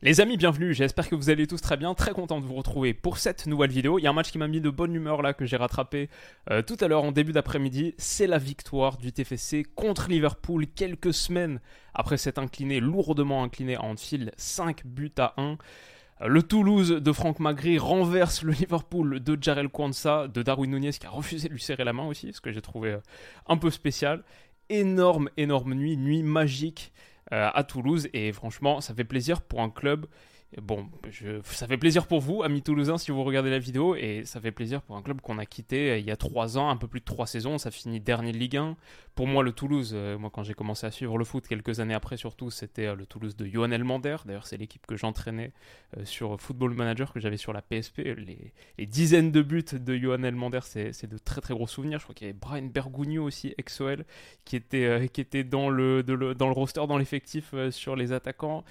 Les amis, bienvenue, j'espère que vous allez tous très bien, très content de vous retrouver pour cette nouvelle vidéo. Il y a un match qui m'a mis de bonne humeur là, que j'ai rattrapé euh, tout à l'heure en début d'après-midi. C'est la victoire du TFC contre Liverpool quelques semaines après s'être incliné, lourdement incliné à Anfield, 5 buts à 1. Euh, le Toulouse de Franck Magri renverse le Liverpool de Jarel Kwanza, de Darwin Nunez qui a refusé de lui serrer la main aussi, ce que j'ai trouvé euh, un peu spécial. Énorme, énorme nuit, nuit magique. Euh, à Toulouse. Et franchement, ça fait plaisir pour un club Bon, ça fait plaisir pour vous, amis toulousains, si vous regardez la vidéo, et ça fait plaisir pour un club qu'on a quitté euh, il y a trois ans, un peu plus de trois saisons, ça finit dernier de Ligue 1. Pour moi, le Toulouse, euh, moi quand j'ai commencé à suivre le foot quelques années après, surtout, c'était euh, le Toulouse de Johan Elmander. D'ailleurs, c'est l'équipe que j'entraînais sur Football Manager, que j'avais sur la PSP. Les, dizaines de buts de Johan Elmander, c'est de très très gros souvenirs. Je crois qu'il y avait Brian Bergugno aussi, ex-OL, qui était, qui était dans, le, dans le roster, dans l'effectif sur les attaquants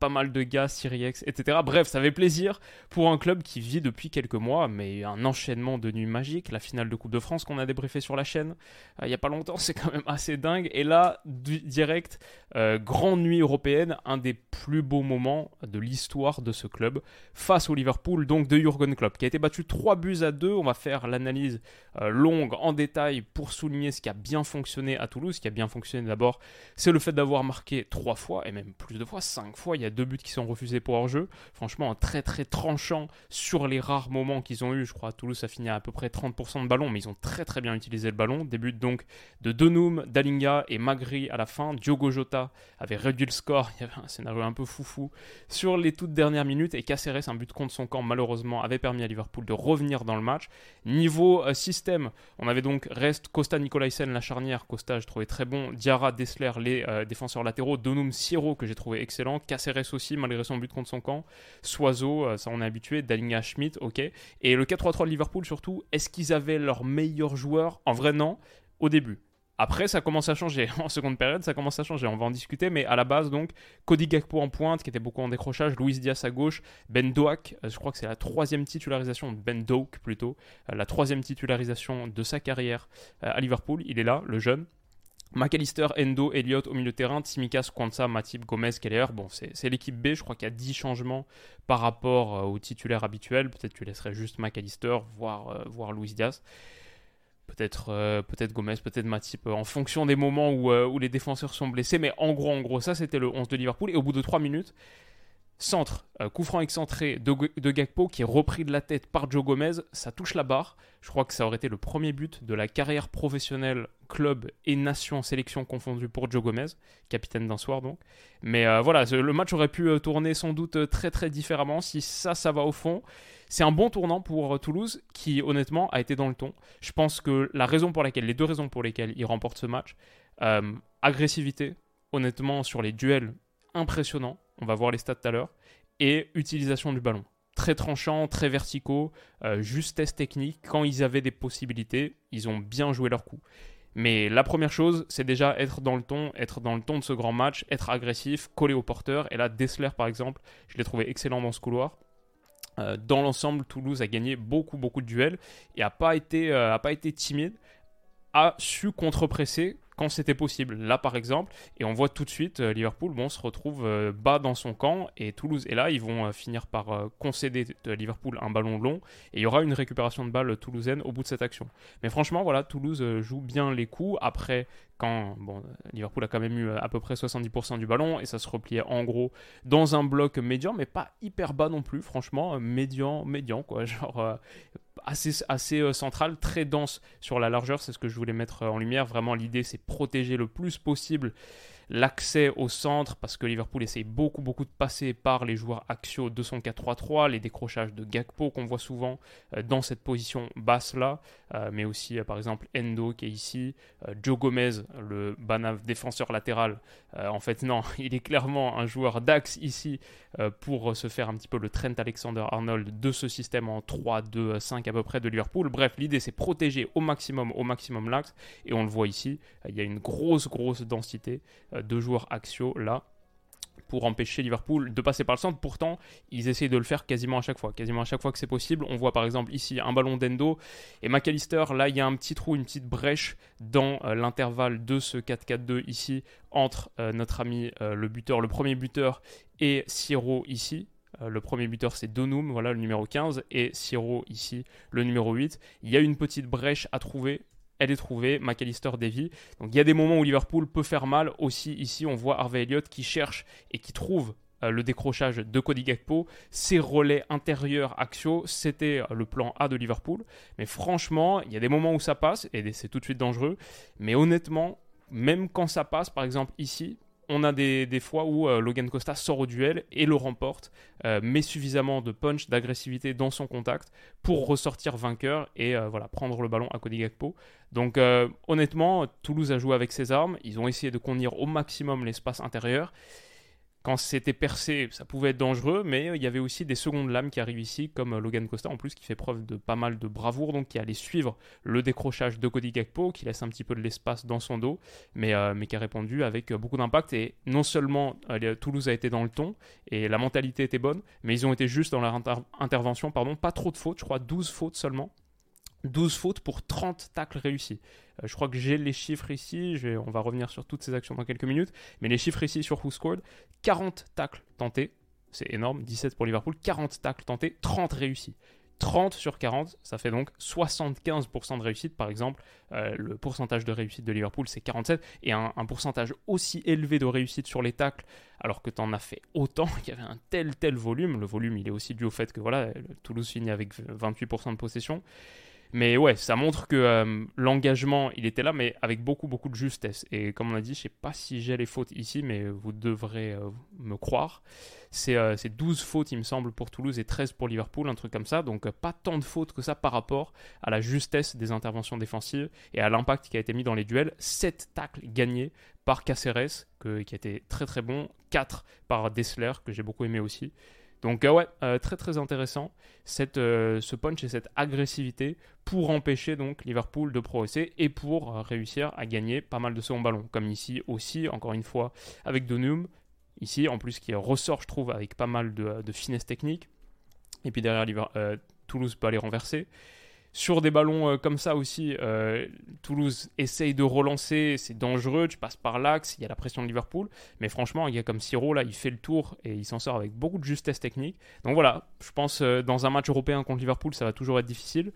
pas mal de gars, Siriex, etc. Bref, ça fait plaisir pour un club qui vit depuis quelques mois, mais un enchaînement de nuits magiques. La finale de Coupe de France qu'on a débriefé sur la chaîne euh, il n'y a pas longtemps, c'est quand même assez dingue. Et là, direct, euh, grande nuit européenne, un des plus beaux moments de l'histoire de ce club face au Liverpool, donc de Jurgen Klopp, qui a été battu 3 buts à 2. On va faire l'analyse euh, longue en détail pour souligner ce qui a bien fonctionné à Toulouse. Ce qui a bien fonctionné d'abord, c'est le fait d'avoir marqué 3 fois, et même plus de fois, 5 fois. Il y a deux buts qui sont refusés pour hors-jeu. Franchement, très très tranchant sur les rares moments qu'ils ont eu. Je crois Toulouse, ça finit à, à peu près 30% de ballon, mais ils ont très très bien utilisé le ballon. Des donc de Donum, Dalinga et Magri à la fin. Diogo Jota avait réduit le score. Il y avait un scénario un peu foufou sur les toutes dernières minutes. Et Caceres, un but contre son camp, malheureusement, avait permis à Liverpool de revenir dans le match. Niveau euh, système, on avait donc Rest, Costa, Nicolaisen, la charnière. Costa, je trouvais très bon. Diarra, Dessler, les euh, défenseurs latéraux. Donum, Siro, que j'ai trouvé excellent. Caceres aussi, malgré son but contre son camp. Soiseau, euh, ça on est habitué. Dalinga, Schmidt, ok. Et le 4-3-3 de Liverpool, surtout, est-ce qu'ils avaient leurs meilleurs joueurs? En vrai, non. Au début. Après, ça commence à changer. En seconde période, ça commence à changer. On va en discuter. Mais à la base, donc, Cody Gakpo en pointe, qui était beaucoup en décrochage. Luis Diaz à gauche. Ben Doak, euh, je crois que c'est la troisième titularisation. Ben Doak, plutôt. Euh, la troisième titularisation de sa carrière à Liverpool. Il est là, le jeune. McAllister, Endo, Elliott au milieu de terrain, Tsimikas, Kwanza, Matip, Gomez, Keller. Bon, c'est l'équipe B. Je crois qu'il y a 10 changements par rapport euh, au titulaire habituel. Peut-être tu laisserais juste McAllister, voire, euh, voir Luis Diaz. Peut-être euh, peut-être Gomez, peut-être Matip, en fonction des moments où, où, les défenseurs sont blessés. Mais en gros, en gros, ça c'était le 11 de Liverpool. Et au bout de 3 minutes, Centre, euh, coup franc excentré de, de, Gakpo qui est repris de la tête par Joe Gomez, ça touche la barre. Je crois que ça aurait été le premier but de la carrière professionnelle, club et nation sélection confondue pour Joe Gomez, capitaine d'un soir donc. Mais euh, voilà, le match aurait pu euh, tourner sans doute très très différemment si ça, ça va au fond. C'est un bon tournant pour Toulouse qui honnêtement a été dans le ton. Je pense que la raison pour laquelle, les deux raisons pour lesquelles il remporte ce match, agressivité, honnêtement sur les duels impressionnants on va voir les stats tout à l'heure, et utilisation du ballon. Très tranchant, très verticaux, euh, justesse technique. Quand ils avaient des possibilités, ils ont bien joué leur coup. Mais la première chose, c'est déjà être dans le ton, être dans le ton de ce grand match, être agressif, coller au porteur. Et là, Dessler, par exemple, je l'ai trouvé excellent dans ce couloir. Euh, dans l'ensemble, Toulouse a gagné beaucoup, beaucoup de duels et n'a pas, euh, pas été timide, a su contre-presser quand c'était possible. Là, par exemple, et on voit tout de suite, euh, Liverpool bon, se retrouve euh, bas dans son camp et Toulouse est là. Ils vont euh, finir par concéder à Liverpool un ballon long et il y aura une récupération de balle toulousaine au bout de cette action. Mais franchement, voilà, Toulouse joue bien les coups. Après, quand bon, Liverpool a quand même eu à peu près 70% du ballon et ça se repliait en gros dans un bloc médian, mais pas hyper bas non plus, franchement, médian, médian, quoi. Genre assez, assez euh, centrale, très dense sur la largeur, c'est ce que je voulais mettre euh, en lumière. Vraiment, l'idée, c'est protéger le plus possible l'accès au centre, parce que Liverpool essaye beaucoup, beaucoup de passer par les joueurs axiaux de son 4-3-3, les décrochages de Gakpo qu'on voit souvent euh, dans cette position basse-là, mais aussi par exemple Endo qui est ici, Joe Gomez, le Banav défenseur latéral. en fait, non, il est clairement un joueur d'axe ici pour se faire un petit peu le Trent Alexander-Arnold de ce système en 3-2-5 à peu près de Liverpool. Bref, l'idée c'est protéger au maximum, au maximum l'axe. Et on le voit ici, il y a une grosse, grosse densité euh, de joueurs axiaux là pour empêcher Liverpool de passer par le centre. Pourtant, ils essayent de le faire quasiment à chaque fois. Quasiment à chaque fois que c'est possible. On voit par exemple ici un ballon d'Endo et McAllister. Là, il y a un petit trou, une petite brèche dans euh, l'intervalle de ce 4-4-2 ici entre euh, notre ami le buteur, le premier buteur et Siro ici. le premier buteur c'est Donum, voilà le numéro 15, et Siro ici le numéro 8. Il y a une petite brèche à trouver elle est trouvée, McAllister Davy. Donc il y a des moments où Liverpool peut faire mal. Aussi ici, on voit Harvey Elliott qui cherche et qui trouve euh, le décrochage de Cody Gakpo, ses relais intérieurs axiaux, c'était euh, le plan A de Liverpool. Mais franchement, il y a des moments où ça passe et c'est tout de suite dangereux. Mais honnêtement, même quand ça passe, par exemple ici, on a des, fois où euh, Logan Costa sort au duel et le remporte, euh, met suffisamment de punch, d'agressivité dans son contact pour ressortir vainqueur et euh, voilà, prendre le ballon à Cody Gakpo. Donc honnêtement, Toulouse a joué avec ses armes, ils ont essayé de contenir au maximum l'espace intérieur quand c'était percé, ça pouvait être dangereux, mais il y avait aussi des secondes lames qui arrivent ici, comme Logan Costa en plus, qui fait preuve de pas mal de bravoure, donc qui allait suivre le décrochage de Cody Gakpo, qui laisse un petit peu de l'espace dans son dos, mais, euh, qui a répondu avec beaucoup d'impact. Et non seulement euh, Toulouse a été dans le ton, et la mentalité était bonne, mais ils ont été juste dans leur intervention, pardon, pas trop de fautes, je crois 12 fautes seulement. 12 fautes pour 30 tacles réussis. Euh, je crois que j'ai les chiffres ici, on va revenir sur toutes ces actions dans quelques minutes, mais les chiffres ici sur Who Scored, 40 tacles tentés, c'est énorme, 17 pour Liverpool, 40 tacles tentés, 30 réussis. 30 sur 40, ça fait donc 75% de réussite. Par exemple, euh, le pourcentage de réussite de Liverpool, c'est 47. Et un, pourcentage aussi élevé de réussite sur les tacles, alors que tu en as fait autant, qu'il y avait un tel, tel volume. Le volume, il est aussi dû au fait que voilà, Toulouse finit avec 28% de possession. Mais ouais, ça montre que euh, l'engagement, il était là, mais avec beaucoup, beaucoup de justesse. Et comme on a dit, je sais pas si j'ai les fautes ici, mais vous devrez euh, me croire. C'est 12 euh, fautes, il me semble, pour Toulouse et 13 pour Liverpool, un truc comme ça. Donc pas tant de fautes que ça par rapport à la justesse des interventions défensives et à l'impact qui a été mis dans les duels. 7 tacles gagnés par Caceres, qui a été très très bon. 4 par Dessler, que j'ai beaucoup aimé aussi. Donc euh, ouais, euh, très très intéressant cette, euh, ce punch et cette agressivité pour empêcher donc Liverpool de progresser et pour réussir à gagner pas mal de second ballon. Comme ici aussi, encore une fois, avec Donum, ici en plus qui ressort je trouve avec pas mal de, de finesse technique. Et puis derrière Toulouse peut aller renverser. Sur des ballons euh, comme ça aussi, euh, Toulouse essaye de relancer, c'est dangereux, tu passes par l'axe, il y a la pression de Liverpool, mais franchement, il y a comme Siro, là, il fait le tour et il s'en sort avec beaucoup de justesse technique. Donc voilà, je pense euh, dans un match européen contre Liverpool, ça va toujours être difficile.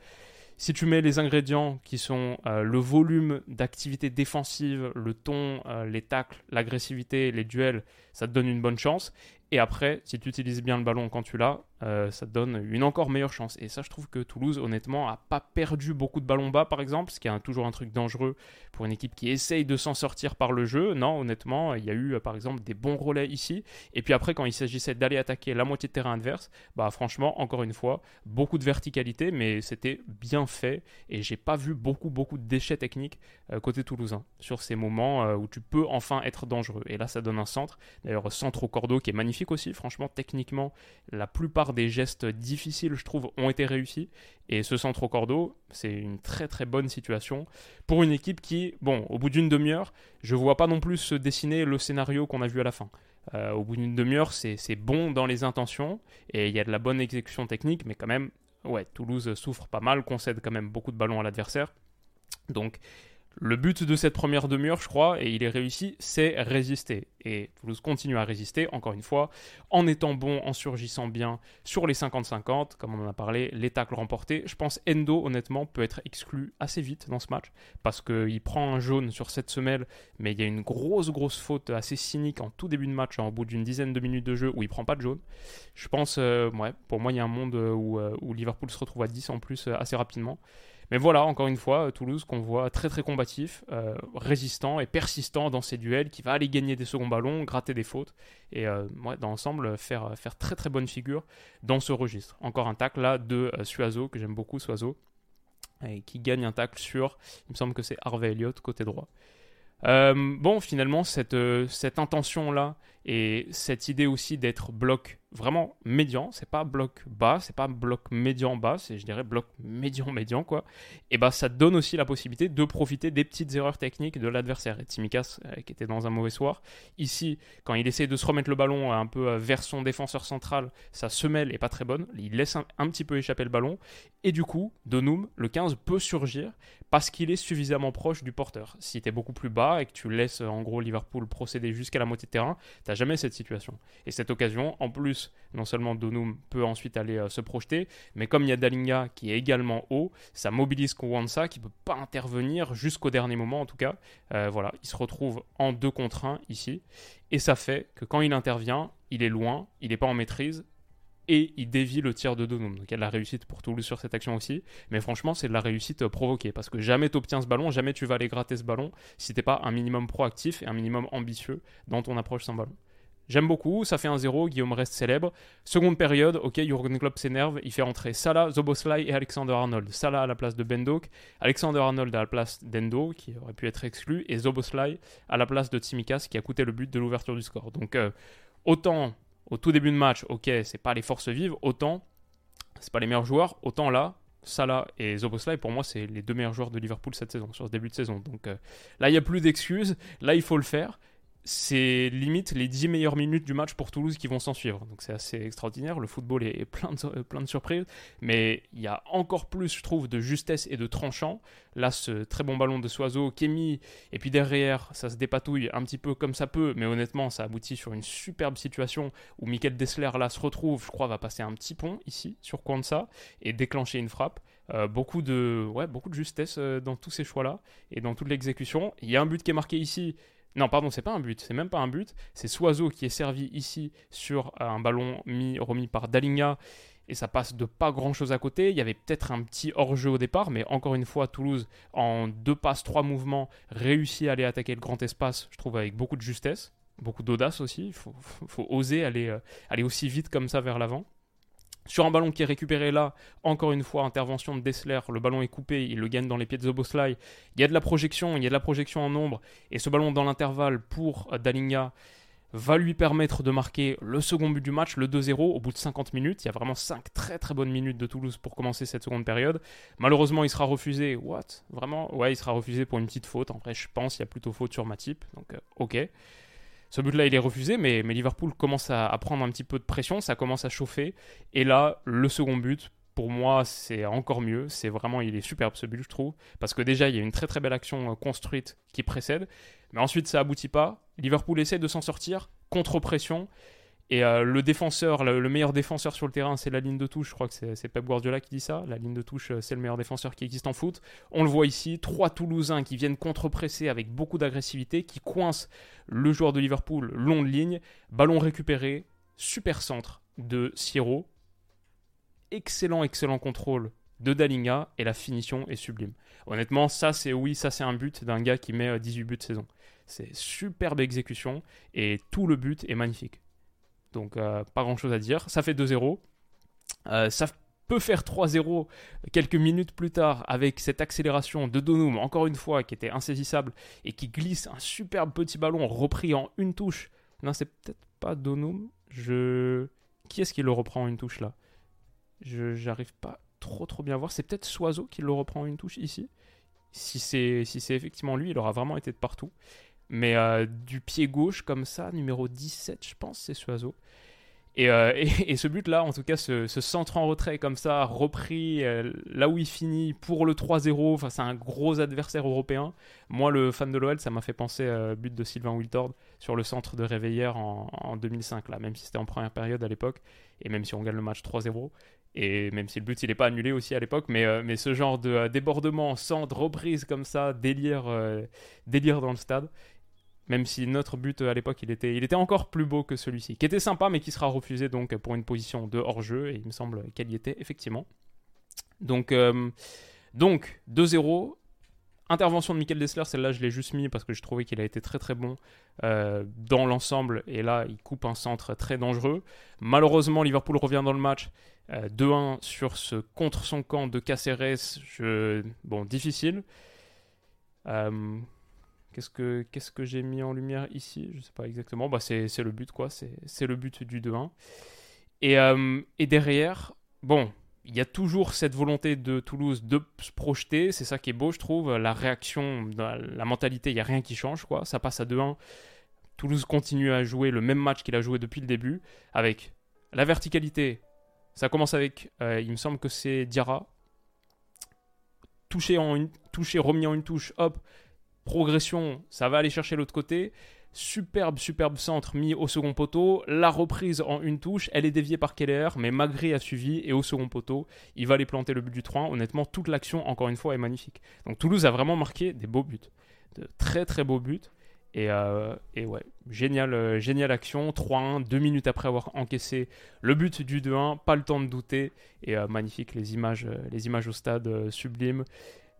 Si tu mets les ingrédients qui sont le volume d'activité défensive, le ton, les tacles, l'agressivité, les duels, ça te donne une bonne chance. Et après, si tu utilises bien le ballon quand tu l'as, euh, ça donne une encore meilleure chance. Et ça, je trouve que Toulouse, honnêtement, a pas perdu beaucoup de ballons bas, par exemple, ce qui est toujours un truc dangereux pour une équipe qui essaye de s'en sortir par le jeu. Non, honnêtement, il y a eu, euh, par exemple, des bons relais ici. Et puis après, quand il s'agissait d'aller attaquer la moitié de terrain adverse, bah franchement, encore une fois, beaucoup de verticalité, mais c'était bien fait. Et j'ai pas vu beaucoup, beaucoup de déchets techniques euh, côté toulousain sur ces moments où tu peux enfin être dangereux. Et là, ça donne un centre. D'ailleurs, centre au cordeau qui est magnifique aussi. Franchement, techniquement, la plupart des gestes difficiles, je trouve, ont été réussis. Et ce centre au cordeau, c'est une très très bonne situation pour une équipe qui, bon, au bout d'une demi-heure, je vois pas non plus se dessiner le scénario qu'on a vu à la fin. Euh, au bout d'une demi-heure, c'est bon dans les intentions et il y a de la bonne exécution technique, mais quand même, ouais, Toulouse souffre pas mal, concède quand même beaucoup de ballons à l'adversaire. Donc, le but de cette première demi-heure, je crois, et il est réussi, c'est résister. Et Toulouse continue à résister, encore une fois, en étant bon, en surgissant bien sur les 50-50, comme on en a parlé, les tacles remportés. Je pense Endo, honnêtement, peut être exclu assez vite dans ce match, parce qu'il prend un jaune sur cette semelle, mais il y a une grosse, grosse faute assez cynique en tout début de match, en bout d'une dizaine de minutes de jeu, où il prend pas de jaune. Je pense, euh, ouais, pour moi, il y a un monde où, euh, où Liverpool se retrouve à 10 en plus euh, assez rapidement. Mais voilà, encore une fois, Toulouse qu'on voit très très combatif, euh, résistant et persistant dans ses duels, qui va aller gagner des seconds ballons, gratter des fautes, et euh, dans l'ensemble faire, faire très très bonne figure dans ce registre. Encore un tacle là de euh, Suazo, que j'aime beaucoup, Suazo, et qui gagne un tacle sur, il me semble que c'est Harvey Elliott côté droit. bon, finalement, cette, cette intention-là Et cette idée aussi d'être bloc vraiment médian, c'est pas bloc bas, c'est pas bloc médian bas, c'est je dirais bloc médian médian quoi. Et bah ça donne aussi la possibilité de profiter des petites erreurs techniques de l'adversaire. Et Timikas euh, qui était dans un mauvais soir, ici quand il essaie de se remettre le ballon un peu euh, vers son défenseur central, sa semelle est pas très bonne, il laisse un, un petit peu échapper le ballon et du coup Donum le 15 peut surgir parce qu'il est suffisamment proche du porteur. Si tu es beaucoup plus bas et que tu laisses en gros Liverpool procéder jusqu'à la moitié de terrain, tu jamais cette situation. Et cette occasion, en plus, non seulement Donum peut ensuite aller euh, se projeter, mais comme il y a Dalinga qui est également haut, ça mobilise Kwanza qui peut pas intervenir jusqu'au dernier moment en tout cas. Euh, voilà, il se retrouve en 2 contre 1 ici. Et ça fait que quand il intervient, il est loin, il n'est pas en maîtrise, et il dévie le tir de Donum. Donc il y a de la réussite pour Toulouse sur cette action aussi. Mais franchement, c'est de la réussite euh, provoquée. Parce que jamais tu obtiens ce ballon, jamais tu vas aller gratter ce ballon si t'es pas un minimum proactif et un minimum ambitieux dans ton approche sans ballon. J'aime beaucoup, ça fait un 0, Guillaume reste célèbre. Seconde période, ok, Jurgen Klopp s'énerve, il fait entrer Salah, Zoboslai et Alexander Arnold. Salah à la place de Bendok, Alexander Arnold à la place d'Endo, qui aurait pu être exclu, et Zoboslai à la place de Tsimikas, qui a coûté le but de l'ouverture du score. Donc, euh, autant au tout début de match, ok, c'est pas les forces vives, autant c'est pas les meilleurs joueurs, autant là, Salah et Zoboslai, pour moi, c'est les deux meilleurs joueurs de Liverpool cette saison, sur ce début de saison. Donc euh, là, il n'y a plus d'excuses, là, il faut le faire c'est limite les 10 meilleures minutes du match pour Toulouse qui vont s'en suivre. Donc c'est assez extraordinaire. Le football est plein de, plein de surprises. Mais il y a encore plus, je trouve, de justesse et de tranchant. Là, ce très bon ballon de Soiseau, Kémy, et puis derrière, ça se dépatouille un petit peu comme ça peut. Mais honnêtement, ça aboutit sur une superbe situation où Michael Dessler, là, se retrouve, je crois, va passer un petit pont ici, sur Kwanza, et déclencher une frappe. Euh, beaucoup, de, ouais, beaucoup de justesse euh, dans tous ces choix-là et dans toute l'exécution. Il y a un but qui est marqué ici non, pardon, c'est pas un but, c'est même pas un but. C'est Soiseau qui est servi ici sur un ballon mis, remis par Dalinga et ça passe de pas grand chose à côté. Il y avait peut-être un petit hors-jeu au départ, mais encore une fois, Toulouse, en deux passes, trois mouvements, réussit à aller attaquer le grand espace, je trouve, avec beaucoup de justesse, beaucoup d'audace aussi. Il faut, oser aller, euh, aller aussi vite comme ça vers l'avant. Sur un ballon qui est récupéré là, encore une fois, intervention de Dessler, le ballon est coupé, il le gagne dans les pieds de Zoboslai. Il y a de la projection, il y a de la projection en nombre, et ce ballon dans l'intervalle pour Dalinga va lui permettre de marquer le second but du match, le 2-0, au bout de 50 minutes. Il y a vraiment 5 très très bonnes minutes de Toulouse pour commencer cette seconde période. Malheureusement, il sera refusé. What? Vraiment? Ouais, il sera refusé pour une petite faute. En vrai, je pense qu'il y a plutôt faute sur Matip. Donc, euh, ok. Ce but-là, il est refusé, mais, Liverpool commence à, prendre un petit peu de pression, ça commence à chauffer. Et là, le second but, pour moi, c'est encore mieux. C'est vraiment, il est superbe ce but, je trouve. Parce que déjà, il y a une très très belle action euh, construite qui précède. Mais ensuite, ça aboutit pas. Liverpool essaie de s'en sortir, contre-pression. Et euh, le défenseur, le, meilleur défenseur sur le terrain, c'est la ligne de touche. Je crois que c'est Pep Guardiola qui dit ça. La ligne de touche, euh, c'est le meilleur défenseur qui existe en foot. On le voit ici, trois Toulousains qui viennent contre-presser avec beaucoup d'agressivité, qui coincent le joueur de Liverpool long de ligne. Ballon récupéré, super centre de Siro. Excellent, excellent contrôle de Dalinga et la finition est sublime. Honnêtement, ça c'est oui, ça c'est un but d'un gars qui met 18 euh, buts de saison. C'est superbe exécution et tout le but est magnifique. Donc euh, pas grand chose à dire. Ça fait 2-0. Euh, ça peut faire 3-0 quelques minutes plus tard avec cette accélération de Donum, encore une fois, qui était insaisissable et qui glisse un superbe petit ballon repris en une touche. Non, c'est peut-être pas Donum. Je... Qui est-ce qui le reprend en une touche là? Je j'arrive pas trop trop bien à voir. C'est peut-être Soiseau qui le reprend en une touche ici. Si c'est si effectivement lui, il aura vraiment été de partout. Mais euh, du pied gauche comme ça, numéro 17, je pense, c'est Soiseau. Euh, et, et, ce but-là, en tout cas, ce, centre en retrait comme ça, repris euh, là où il finit pour le 3-0 face à un gros adversaire européen. Moi, le fan de l'OL, ça m'a fait penser au but de Sylvain Wiltord sur le centre de Réveillère en, en 2005, là, même si c'était en première période à l'époque, et même si on gagne le match 3-0. Et même si le but il n'est pas annulé aussi à l'époque, mais, mais ce genre de débordement, centre, reprise comme ça, délire, délire dans le stade, même si notre but euh, à l'époque il était, il était encore plus beau que celui-ci, qui était sympa mais qui sera refusé donc pour une position de hors-jeu, et il me semble qu'elle y était effectivement. Donc, euh, donc 2-0. Intervention de Michael Dessler, celle-là je l'ai juste mis parce que je trouvais qu'il a été très très bon euh, dans l'ensemble, et là il coupe un centre très dangereux. Malheureusement, Liverpool revient dans le match. 2-1 sur ce contre son camp de Caceres, bon, difficile. Qu'est-ce que, qu'est-ce que j'ai mis en lumière ici? Je sais pas exactement. Bah, c'est, le but, quoi. C'est, le but du 2-1. Et, euh, et derrière, bon, il y a toujours cette volonté de Toulouse de se projeter. C'est ça qui est beau, je trouve. La réaction, la mentalité, il n'y a rien qui change, quoi. Ça passe à 2-1. Toulouse continue à jouer le même match qu'il a joué depuis le début, avec la verticalité. Ça commence avec, euh, il me semble que c'est Diarra. Touché, en une, touché, remis en une touche, hop, progression, ça va aller chercher l'autre côté. Superbe, superbe centre mis au second poteau. La reprise en une touche, elle est déviée par Keller, mais Magri a suivi et au second poteau, il va aller planter le but du 3 Honnêtement, toute l'action, encore une fois, est magnifique. Donc Toulouse a vraiment marqué des beaux buts. De très très beaux buts. Et, euh, ouais, génial, euh, action. 3-1, deux minutes après avoir encaissé le but du 2-1, pas le temps de douter. Et euh, magnifique, les images, les images au stade sublimes.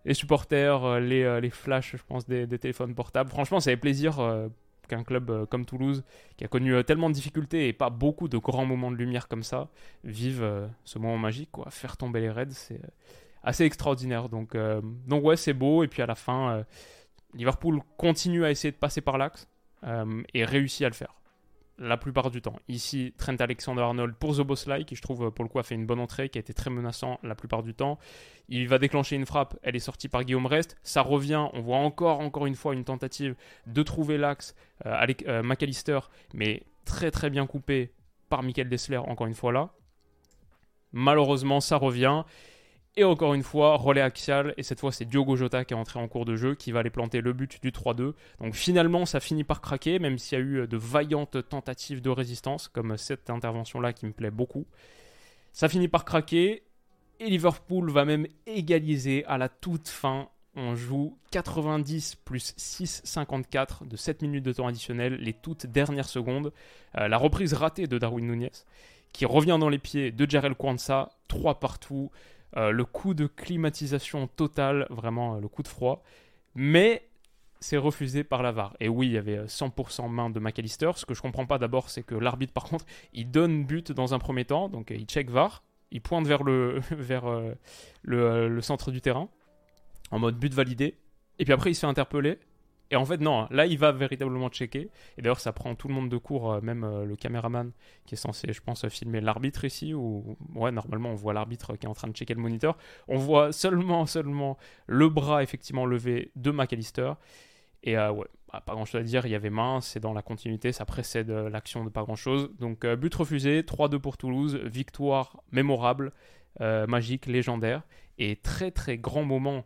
Les supporters, les, les flashs, je pense, des, téléphones portables. Franchement, ça fait plaisir qu'un club comme Toulouse, qui a connu tellement de difficultés et pas beaucoup de grands moments de lumière comme ça, vive ce moment magique. Faire tomber les Reds, c'est assez extraordinaire. Donc, donc ouais, c'est beau. Et puis à la fin Liverpool continue à essayer de passer par l'axe euh, et réussit à le faire la plupart du temps. Ici, Trent Alexander-Arnold pour Zoboslai, qui je trouve pour le coup a fait une bonne entrée, qui a été très menaçant la plupart du temps. Il va déclencher une frappe, elle est sortie par Guillaume Rest. Ça revient, on voit encore, encore une fois une tentative de trouver l'axe euh, euh, McAllister, mais très très bien coupé par Michael Dessler, encore une fois là. Malheureusement, ça revient. Et encore une fois, relais axial, et cette fois c'est Diogo Jota qui est entré en cours de jeu, qui va aller planter le but du 3-2. Donc finalement ça finit par craquer, même s'il y a eu de vaillantes tentatives de résistance, comme cette intervention-là qui me plaît beaucoup. Ça finit par craquer, et Liverpool va même égaliser à la toute fin. On joue 90 plus 6,54 de 7 minutes de temps additionnel, les toutes dernières secondes. Euh, la reprise ratée de Darwin Nunez, qui revient dans les pieds de Jarel Kwanza, 3 partout. Euh, le coup de climatisation totale, vraiment euh, le coup de froid. Mais c'est refusé par la VAR. Et oui, il y avait 100% main de McAllister. Ce que je comprends pas d'abord, c'est que l'arbitre, par contre, il donne but dans un premier temps. Donc il check VAR, il pointe vers le, vers, euh, le centre du terrain, en mode but validé. Et puis après, il se fait interpeller. Et en fait, non, là, il va véritablement checker. Et d'ailleurs, ça prend tout le monde de court, euh, même euh, le caméraman qui est censé, je pense, filmer l'arbitre ici. Ou ouais, normalement, on voit l'arbitre qui est en train de checker le moniteur. On voit seulement, seulement le bras effectivement levé de McAllister. Et euh, ouais, bah, pas grand chose à dire. Il y avait main, c'est dans la continuité, ça précède l'action de but grand chose. Donc, but refusé, 3-2 pour Toulouse, victoire mémorable, magique, légendaire. Et très, très grand moment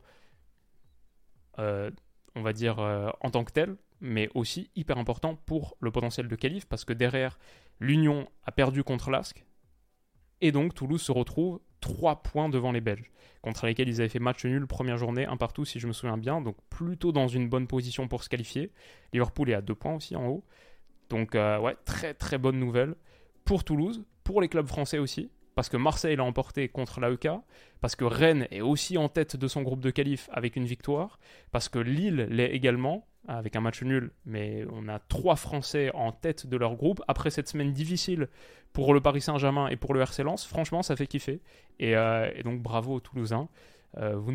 on va dire, euh, en tant que tel, mais aussi hyper important pour le potentiel de qualif, parce que derrière, l'Union a perdu contre l'Asc, et donc Toulouse se retrouve 3 points devant les Belges, contre lesquels ils avaient fait match nul première journée, un partout si je me souviens bien, donc plutôt dans une bonne position pour se qualifier. Liverpool est à 2 points aussi en haut. Donc euh, ouais, très très bonne nouvelle pour Toulouse, pour les clubs français aussi, parce que Marseille l'a emporté contre l'AEK, parce que Rennes est aussi en tête de son groupe de qualif avec une victoire, parce que Lille l'est également avec un match nul, mais on a trois Français en tête de leur groupe. Après cette semaine difficile pour le Paris Saint-Germain et pour le RC Lens, franchement, ça fait kiffer. Et, euh, donc bravo aux Toulousains, euh, euh, vous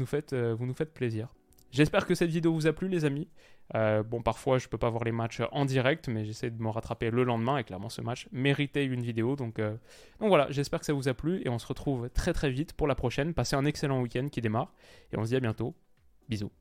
nous faites plaisir. J'espère que cette vidéo vous a plu, les amis. Euh, bon, parfois, je peux pas voir les matchs en direct, mais j'essaie de me rattraper le lendemain. Et clairement, ce match méritait une vidéo. Donc, euh, donc voilà, j'espère que ça vous a plu. Et on se retrouve très très vite pour la prochaine. Passez un excellent week-end qui démarre. Et on se dit à bientôt. Bisous.